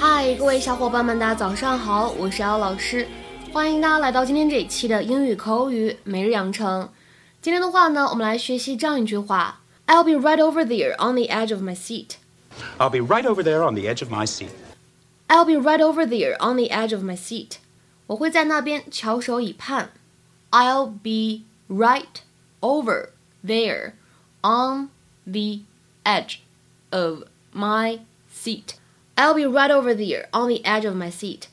嗨，各位小伙伴们，大家早上好，我是姚老师，欢迎大家来到今天这一期的英语口语每日养成。今天的话呢，我们来学习这样一句话：I'll be right over there on the edge of my seat. I'll be right over there on the edge of my seat. I'll be right over there on the edge of my seat. 我会在那边翘首以盼。I'll be right over there on the edge of my seat. I'll be right over there on the edge of my seat。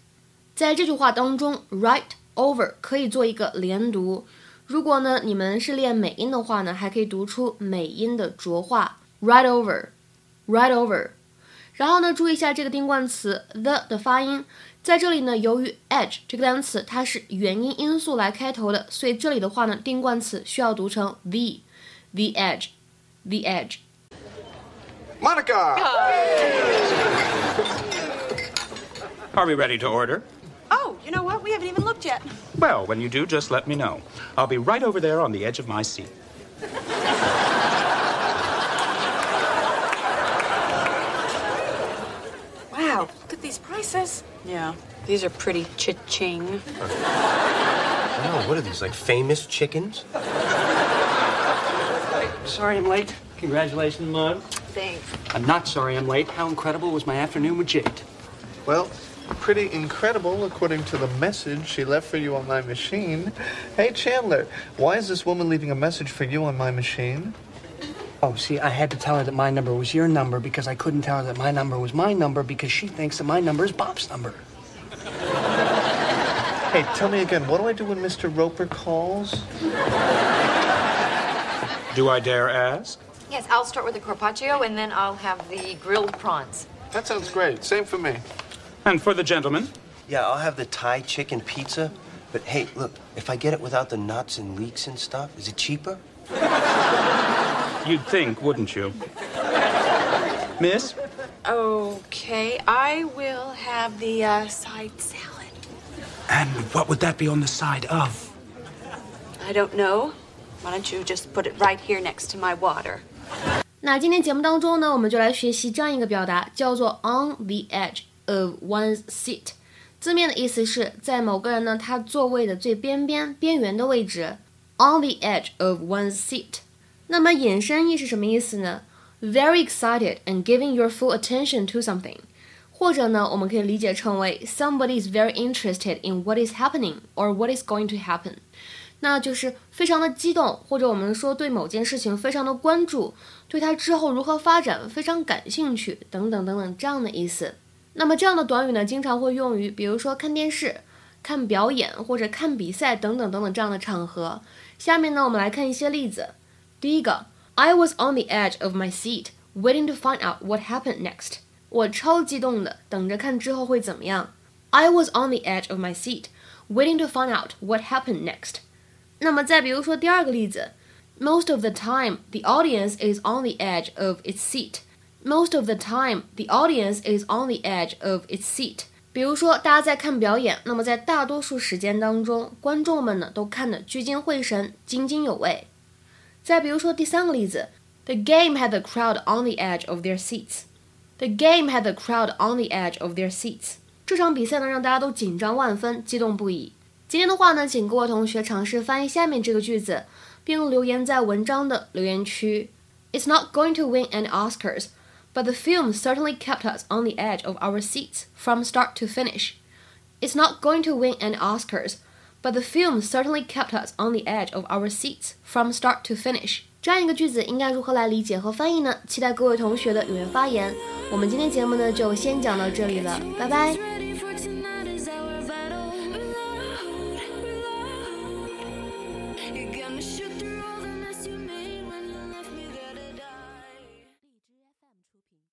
在这句话当中，right over 可以做一个连读。如果呢你们是练美音的话呢，还可以读出美音的浊化，right over，right over。然后呢，注意一下这个定冠词 the 的发音，在这里呢，由于 edge 这个单词它是元音因素来开头的，所以这里的话呢，定冠词需要读成 the，the edge，the edge。Monica! Are we ready to order? Oh, you know what? We haven't even looked yet. Well, when you do, just let me know. I'll be right over there on the edge of my seat. Wow, look at these prices. Yeah, these are pretty cha-ching. Oh, what are these, like famous chickens? Sorry I'm late. Congratulations, Mom. Thanks. I'm not sorry I'm late. How incredible was my afternoon with Jade? Well, pretty incredible according to the message she left for you on my machine. Hey, Chandler, why is this woman leaving a message for you on my machine? Oh, see, I had to tell her that my number was your number because I couldn't tell her that my number was my number because she thinks that my number is Bob's number. Hey, tell me again, what do I do when Mr. Roper calls? Do I dare ask? Yes, I'll start with the carpaccio and then I'll have the grilled prawns. That sounds great. Same for me. And for the gentleman? Yeah, I'll have the Thai chicken pizza. But hey, look, if I get it without the nuts and leeks and stuff, is it cheaper? You'd think, wouldn't you? Miss? Okay, I will have the uh, side salad. And what would that be on the side of? I don't know. Why don't you just put it right here next to my water? 那今天节目当中呢，我们就来学习这样一个表达，叫做 on the edge Of one's seat。字面的意思是在某个人呢他座位的最边边、边缘的位置，on the edge of one's seat。那么引申义是什么意思呢？Very excited and giving your full attention to something。或者呢，我们可以理解成为 somebody is very interested in what is happening or what is going to happen。那就是非常的激动，或者我们说对某件事情非常的关注，对它之后如何发展非常感兴趣，等等等等这样的意思。那么这样的短语呢，经常会用于比如说看电视、看表演或者看比赛等等等等这样的场合。下面呢，我们来看一些例子。第一个，I was on the edge of my seat, waiting to find out what happened next。我超激动的，等着看之后会怎么样。I was on the edge of my seat, waiting to find out what happened next。那么再比如说第二个例子，Most of the time, the audience is on the edge of its seat. Most of the time, the audience is on the edge of its seat. 比如说，大家在看表演，那么在大多数时间当中，观众们呢都看得聚精会神、津津有味。再比如说第三个例子，The game had the crowd on the edge of their seats. The game had the crowd on the edge of their seats. 这场比赛呢，让大家都紧张万分，激动不已。今天的话呢，请各位同学尝试翻译下面这个句子，并留言在文章的留言区。It's not going to win any Oscars, but the film certainly kept us on the edge of our seats from start to finish. It's not going to win any Oscars, but the film certainly kept us on the edge of our seats from start to finish. 这样一个句子应该如何来理解和翻译呢？期待各位同学的踊跃发言。我们今天节目呢就先讲到这里了，拜拜。You